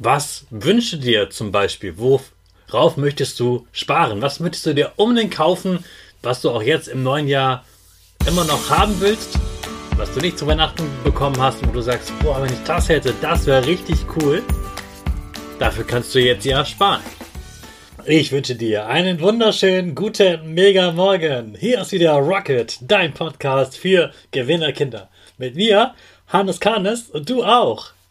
Was wünschst du dir zum Beispiel? Worauf möchtest du sparen? Was möchtest du dir unbedingt kaufen, was du auch jetzt im neuen Jahr immer noch haben willst? Was du nicht zu Weihnachten bekommen hast, wo du sagst, boah, wenn ich das hätte, das wäre richtig cool. Dafür kannst du jetzt ja sparen. Ich wünsche dir einen wunderschönen, guten, mega Morgen. Hier ist wieder Rocket, dein Podcast für Gewinnerkinder. Mit mir, Hannes Karnes und du auch.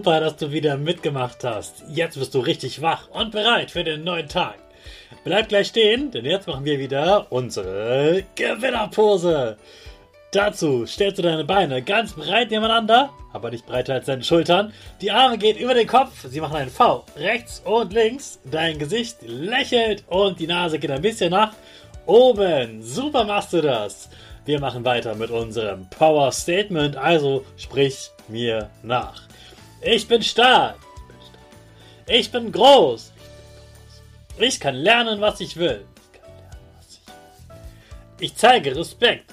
Super, dass du wieder mitgemacht hast. Jetzt bist du richtig wach und bereit für den neuen Tag. Bleib gleich stehen, denn jetzt machen wir wieder unsere Gewinnerpose. Dazu stellst du deine Beine ganz breit nebeneinander, aber nicht breiter als deine Schultern. Die Arme gehen über den Kopf, sie machen einen V rechts und links. Dein Gesicht lächelt und die Nase geht ein bisschen nach oben. Super machst du das. Wir machen weiter mit unserem Power Statement, also sprich mir nach. Ich bin stark. Ich bin groß. Ich kann lernen, was ich will. Ich zeige Respekt.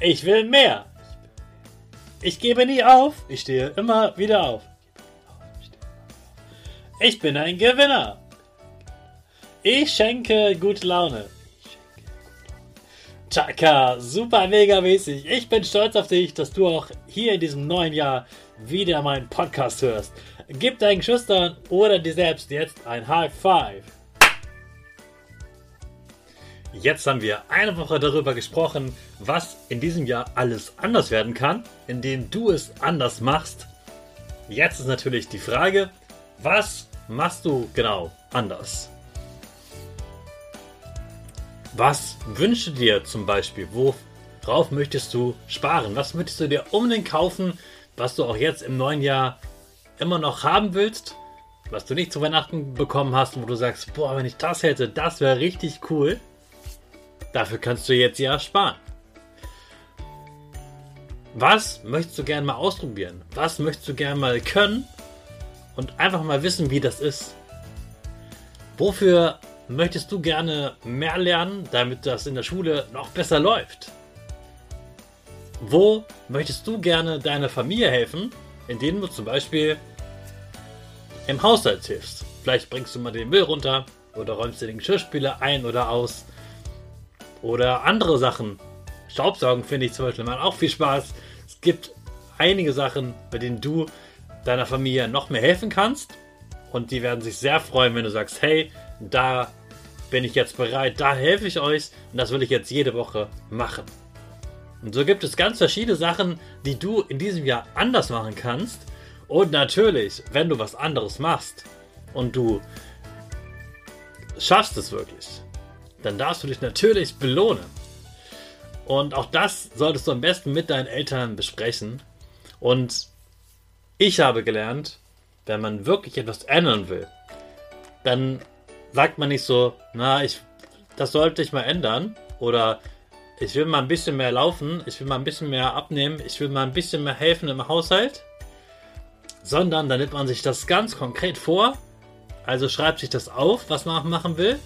Ich will mehr. Ich gebe nie auf. Ich stehe immer wieder auf. Ich bin ein Gewinner. Ich schenke gute Laune. Chaka, super mega mäßig. Ich bin stolz auf dich, dass du auch hier in diesem neuen Jahr wieder meinen Podcast hörst. Gib deinen Geschwistern oder dir selbst jetzt ein High Five. Jetzt haben wir eine Woche darüber gesprochen, was in diesem Jahr alles anders werden kann, indem du es anders machst. Jetzt ist natürlich die Frage, was machst du genau anders? Was wünschst du dir zum Beispiel? Worauf möchtest du sparen? Was möchtest du dir unbedingt kaufen, was du auch jetzt im neuen Jahr immer noch haben willst, was du nicht zu Weihnachten bekommen hast, wo du sagst, boah, wenn ich das hätte, das wäre richtig cool. Dafür kannst du jetzt ja sparen. Was möchtest du gerne mal ausprobieren? Was möchtest du gerne mal können? Und einfach mal wissen, wie das ist. Wofür möchtest du gerne mehr lernen, damit das in der Schule noch besser läuft? Wo möchtest du gerne deiner Familie helfen, indem du zum Beispiel im Haushalt hilfst? Vielleicht bringst du mal den Müll runter oder räumst dir den Geschirrspüler ein oder aus. Oder andere Sachen. Staubsaugen finde ich zum Beispiel mal auch viel Spaß. Es gibt einige Sachen, bei denen du deiner Familie noch mehr helfen kannst. Und die werden sich sehr freuen, wenn du sagst, hey, da bin ich jetzt bereit, da helfe ich euch und das will ich jetzt jede Woche machen. Und so gibt es ganz verschiedene Sachen, die du in diesem Jahr anders machen kannst. Und natürlich, wenn du was anderes machst und du schaffst es wirklich, dann darfst du dich natürlich belohnen. Und auch das solltest du am besten mit deinen Eltern besprechen. Und ich habe gelernt, wenn man wirklich etwas ändern will, dann sagt man nicht so, na, ich, das sollte ich mal ändern. Oder ich will mal ein bisschen mehr laufen, ich will mal ein bisschen mehr abnehmen, ich will mal ein bisschen mehr helfen im Haushalt, sondern da nimmt man sich das ganz konkret vor, also schreibt sich das auf, was man machen will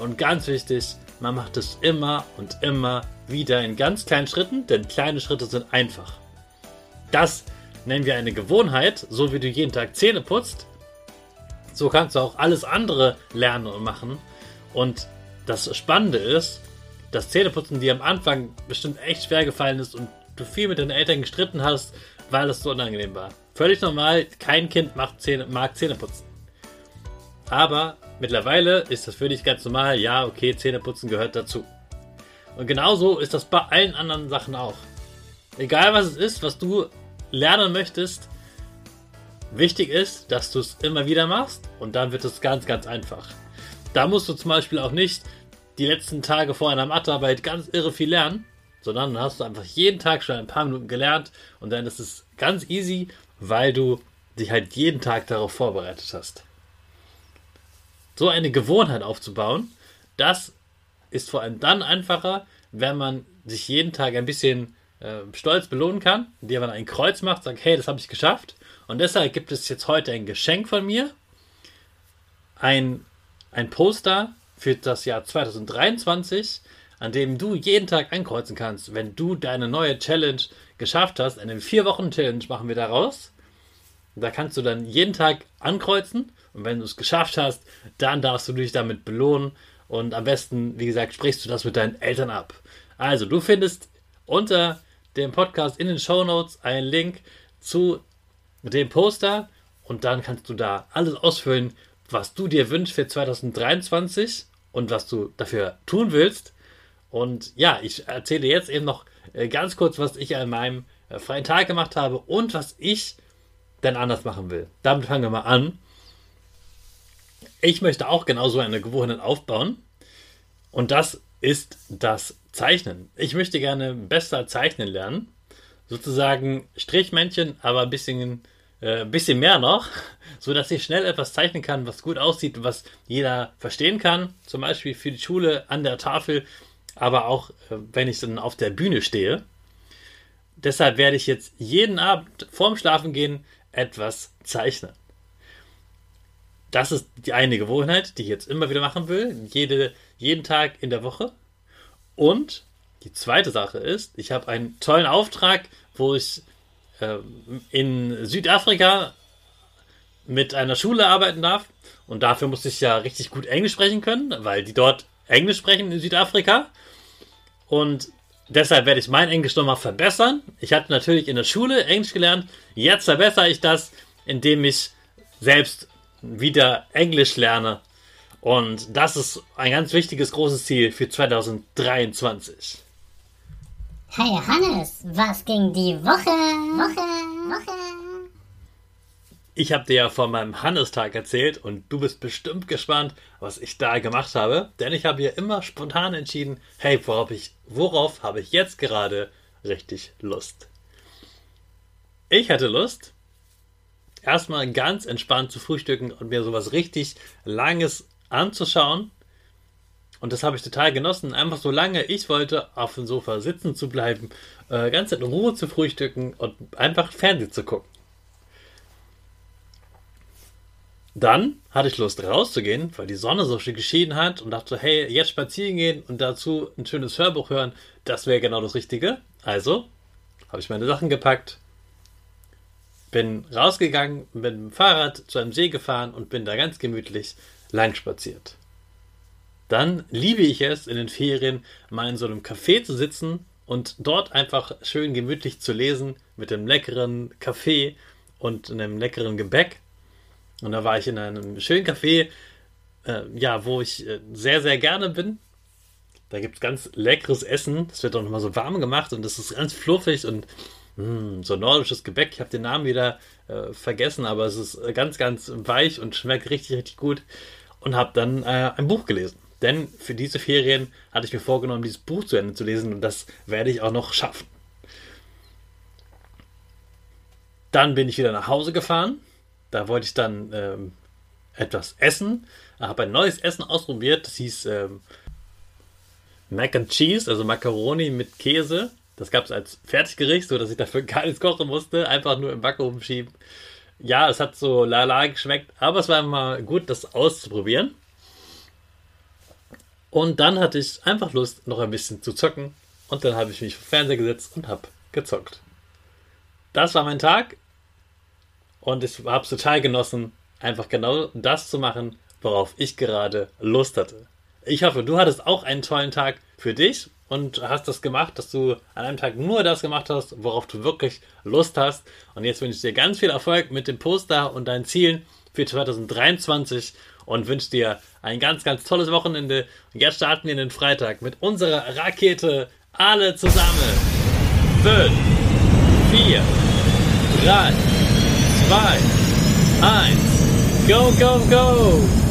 und ganz wichtig, man macht es immer und immer wieder in ganz kleinen Schritten, denn kleine Schritte sind einfach. Das nennen wir eine Gewohnheit, so wie du jeden Tag Zähne putzt, so kannst du auch alles andere lernen und machen und das Spannende ist, das Zähneputzen dir am Anfang bestimmt echt schwer gefallen ist und du viel mit deinen Eltern gestritten hast, weil es so unangenehm war. Völlig normal, kein Kind macht Zähne, mag Zähne putzen. Aber mittlerweile ist das für dich ganz normal, ja, okay, Zähneputzen gehört dazu. Und genauso ist das bei allen anderen Sachen auch. Egal was es ist, was du lernen möchtest, wichtig ist, dass du es immer wieder machst und dann wird es ganz, ganz einfach. Da musst du zum Beispiel auch nicht die letzten Tage vor einer Mathearbeit ganz irre viel lernen, sondern dann hast du einfach jeden Tag schon ein paar Minuten gelernt und dann ist es ganz easy, weil du dich halt jeden Tag darauf vorbereitet hast. So eine Gewohnheit aufzubauen, das ist vor allem dann einfacher, wenn man sich jeden Tag ein bisschen äh, stolz belohnen kann, indem man ein Kreuz macht, sagt, hey, das habe ich geschafft. Und deshalb gibt es jetzt heute ein Geschenk von mir. Ein, ein Poster für das Jahr 2023, an dem du jeden Tag ankreuzen kannst, wenn du deine neue Challenge geschafft hast. Eine vier Wochen Challenge machen wir daraus. Da kannst du dann jeden Tag ankreuzen und wenn du es geschafft hast, dann darfst du dich damit belohnen und am besten, wie gesagt, sprichst du das mit deinen Eltern ab. Also, du findest unter dem Podcast in den Show Notes einen Link zu dem Poster und dann kannst du da alles ausfüllen, was du dir wünschst für 2023 und was du dafür tun willst. Und ja, ich erzähle jetzt eben noch äh, ganz kurz, was ich an meinem äh, freien Tag gemacht habe und was ich dann anders machen will. Damit fangen wir mal an. Ich möchte auch genauso eine Gewohnheit aufbauen. Und das ist das Zeichnen. Ich möchte gerne besser zeichnen lernen. Sozusagen Strichmännchen, aber ein bisschen, äh, bisschen mehr noch, so dass ich schnell etwas zeichnen kann, was gut aussieht, was jeder verstehen kann. Zum Beispiel für die Schule an der Tafel, aber auch äh, wenn ich dann auf der Bühne stehe. Deshalb werde ich jetzt jeden Abend vorm Schlafengehen etwas zeichnen. Das ist die eine Gewohnheit, die ich jetzt immer wieder machen will. Jede, jeden Tag in der Woche. Und die zweite Sache ist, ich habe einen tollen Auftrag, wo ich äh, in Südafrika mit einer Schule arbeiten darf. Und dafür muss ich ja richtig gut Englisch sprechen können, weil die dort Englisch sprechen in Südafrika. Und deshalb werde ich mein Englisch nochmal verbessern. Ich hatte natürlich in der Schule Englisch gelernt. Jetzt verbessere ich das, indem ich selbst wieder Englisch lerne und das ist ein ganz wichtiges, großes Ziel für 2023. Hey Hannes, was ging die Woche? Woche, Woche. Ich habe dir ja von meinem Hannestag erzählt und du bist bestimmt gespannt, was ich da gemacht habe, denn ich habe ja immer spontan entschieden, hey, worauf, ich, worauf habe ich jetzt gerade richtig Lust? Ich hatte Lust, erstmal ganz entspannt zu frühstücken und mir sowas richtig langes anzuschauen. Und das habe ich total genossen, einfach so lange ich wollte, auf dem Sofa sitzen zu bleiben, äh, ganz in Ruhe zu frühstücken und einfach Fernsehen zu gucken. Dann hatte ich Lust rauszugehen, weil die Sonne so schön geschieden hat und dachte, hey, jetzt spazieren gehen und dazu ein schönes Hörbuch hören, das wäre genau das Richtige. Also habe ich meine Sachen gepackt, bin rausgegangen, bin mit dem Fahrrad zu einem See gefahren und bin da ganz gemütlich lang spaziert. Dann liebe ich es, in den Ferien mal in so einem Café zu sitzen und dort einfach schön gemütlich zu lesen mit einem leckeren Kaffee und einem leckeren Gebäck. Und da war ich in einem schönen Café, äh, ja, wo ich äh, sehr, sehr gerne bin. Da gibt es ganz leckeres Essen. Das wird auch nochmal so warm gemacht und das ist ganz fluffig und mh, hm, so nordisches Gebäck. Ich habe den Namen wieder äh, vergessen, aber es ist ganz, ganz weich und schmeckt richtig, richtig gut und habe dann äh, ein Buch gelesen. Denn für diese Ferien hatte ich mir vorgenommen, dieses Buch zu Ende zu lesen und das werde ich auch noch schaffen. Dann bin ich wieder nach Hause gefahren. Da wollte ich dann ähm, etwas essen. Ich habe ein neues Essen ausprobiert. Das hieß ähm, Mac and Cheese, also Macaroni mit Käse. Das gab es als Fertiggericht, sodass ich dafür gar nichts kochen musste. Einfach nur im Backofen schieben ja, es hat so lala geschmeckt, aber es war mal gut, das auszuprobieren. Und dann hatte ich einfach Lust, noch ein bisschen zu zocken. Und dann habe ich mich vor Fernseher gesetzt und habe gezockt. Das war mein Tag. Und ich habe es total genossen, einfach genau das zu machen, worauf ich gerade Lust hatte. Ich hoffe, du hattest auch einen tollen Tag für dich und hast das gemacht, dass du an einem Tag nur das gemacht hast, worauf du wirklich Lust hast. Und jetzt wünsche ich dir ganz viel Erfolg mit dem Poster und deinen Zielen für 2023 und wünsche dir ein ganz, ganz tolles Wochenende. Und jetzt starten wir in den Freitag mit unserer Rakete alle zusammen. 5, 4, 3, 2, 1, go, go, go!